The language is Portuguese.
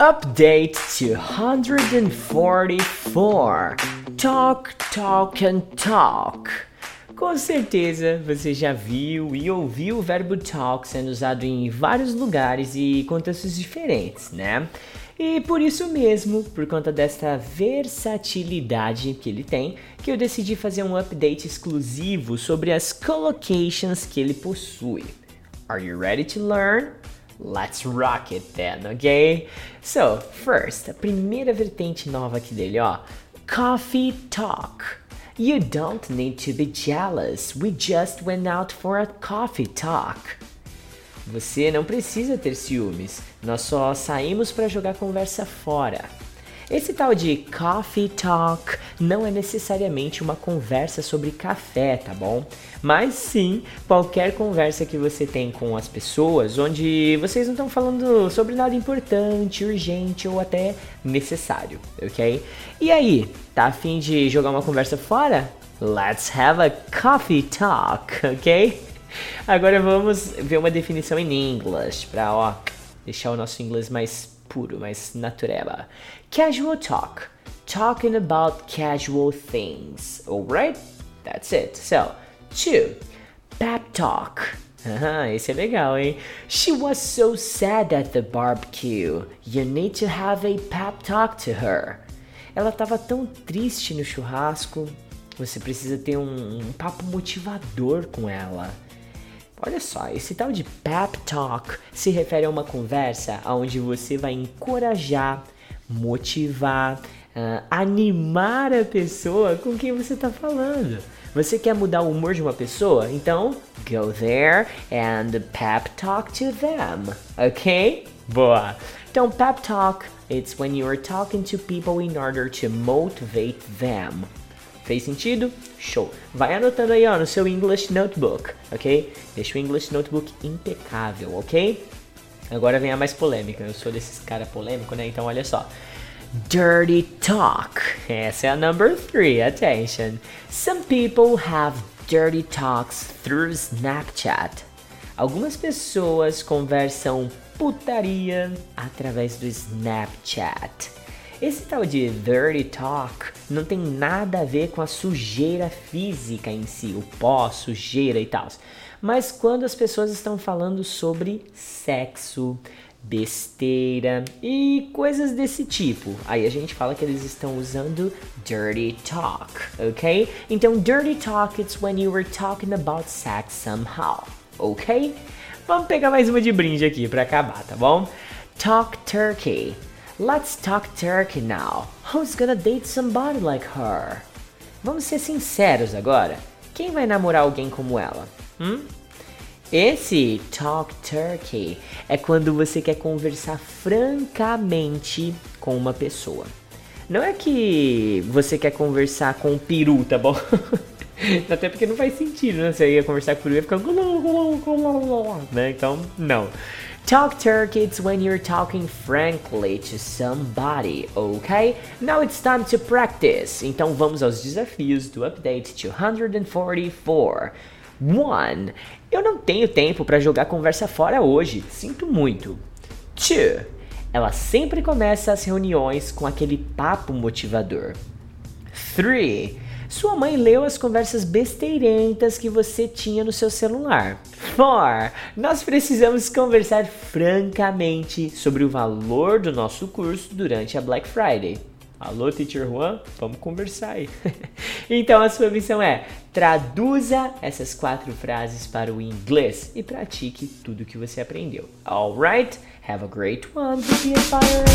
Update 244 Talk, Talk and Talk. Com certeza você já viu e ouviu o verbo talk sendo usado em vários lugares e contextos diferentes, né? E por isso mesmo, por conta desta versatilidade que ele tem, que eu decidi fazer um update exclusivo sobre as collocations que ele possui. Are you ready to learn? Let's rock it then, ok? So, first, a primeira vertente nova aqui dele, ó. Coffee talk. You don't need to be jealous. We just went out for a coffee talk. Você não precisa ter ciúmes. Nós só saímos para jogar conversa fora. Esse tal de coffee talk não é necessariamente uma conversa sobre café, tá bom? Mas sim qualquer conversa que você tem com as pessoas onde vocês não estão falando sobre nada importante, urgente ou até necessário, ok? E aí, tá afim de jogar uma conversa fora? Let's have a coffee talk, ok? Agora vamos ver uma definição em inglês para ó deixar o nosso inglês mais puro, mais natureba. Casual talk. Talking about casual things. Alright? That's it. So, two. Pep talk. Ah, esse é legal, hein? She was so sad at the barbecue. You need to have a pep talk to her. Ela estava tão triste no churrasco. Você precisa ter um, um papo motivador com ela. Olha só, esse tal de pep talk se refere a uma conversa onde você vai encorajar, motivar, uh, animar a pessoa com quem você está falando. Você quer mudar o humor de uma pessoa? Então, go there and pep talk to them, ok? Boa! Então, pep talk, it's when you are talking to people in order to motivate them. Fez sentido? Show! Vai anotando aí ó, no seu English Notebook, ok? Deixa o English Notebook impecável, ok? Agora vem a mais polêmica. Eu sou desses cara polêmico, né? Então olha só. Dirty talk. Essa é a number three. Attention. Some people have dirty talks through Snapchat. Algumas pessoas conversam putaria através do Snapchat. Esse tal de dirty talk não tem nada a ver com a sujeira física em si, o pó, sujeira e tal. Mas quando as pessoas estão falando sobre sexo, besteira e coisas desse tipo, aí a gente fala que eles estão usando dirty talk, ok? Então, dirty talk it's when you were talking about sex somehow, ok? Vamos pegar mais uma de brinde aqui para acabar, tá bom? Talk turkey. Let's talk turkey now. Who's gonna date somebody like her? Vamos ser sinceros agora. Quem vai namorar alguém como ela? Hum? Esse talk turkey é quando você quer conversar francamente com uma pessoa. Não é que você quer conversar com o peru, tá bom? Até porque não faz sentido, né? Você ia conversar com o peru e ia ficar. Né? Então, não. Talk turkey it's when you're talking frankly to somebody, ok? Now it's time to practice. Então vamos aos desafios do update 244. 1. Eu não tenho tempo para jogar conversa fora hoje, sinto muito. 2. Ela sempre começa as reuniões com aquele papo motivador. 3. Sua mãe leu as conversas besteirentas que você tinha no seu celular. 4. Nós precisamos conversar francamente sobre o valor do nosso curso durante a Black Friday. Alô, Teacher Juan? Vamos conversar aí. então a sua missão é traduza essas quatro frases para o inglês e pratique tudo que você aprendeu. Alright? Have a great one. Inspired.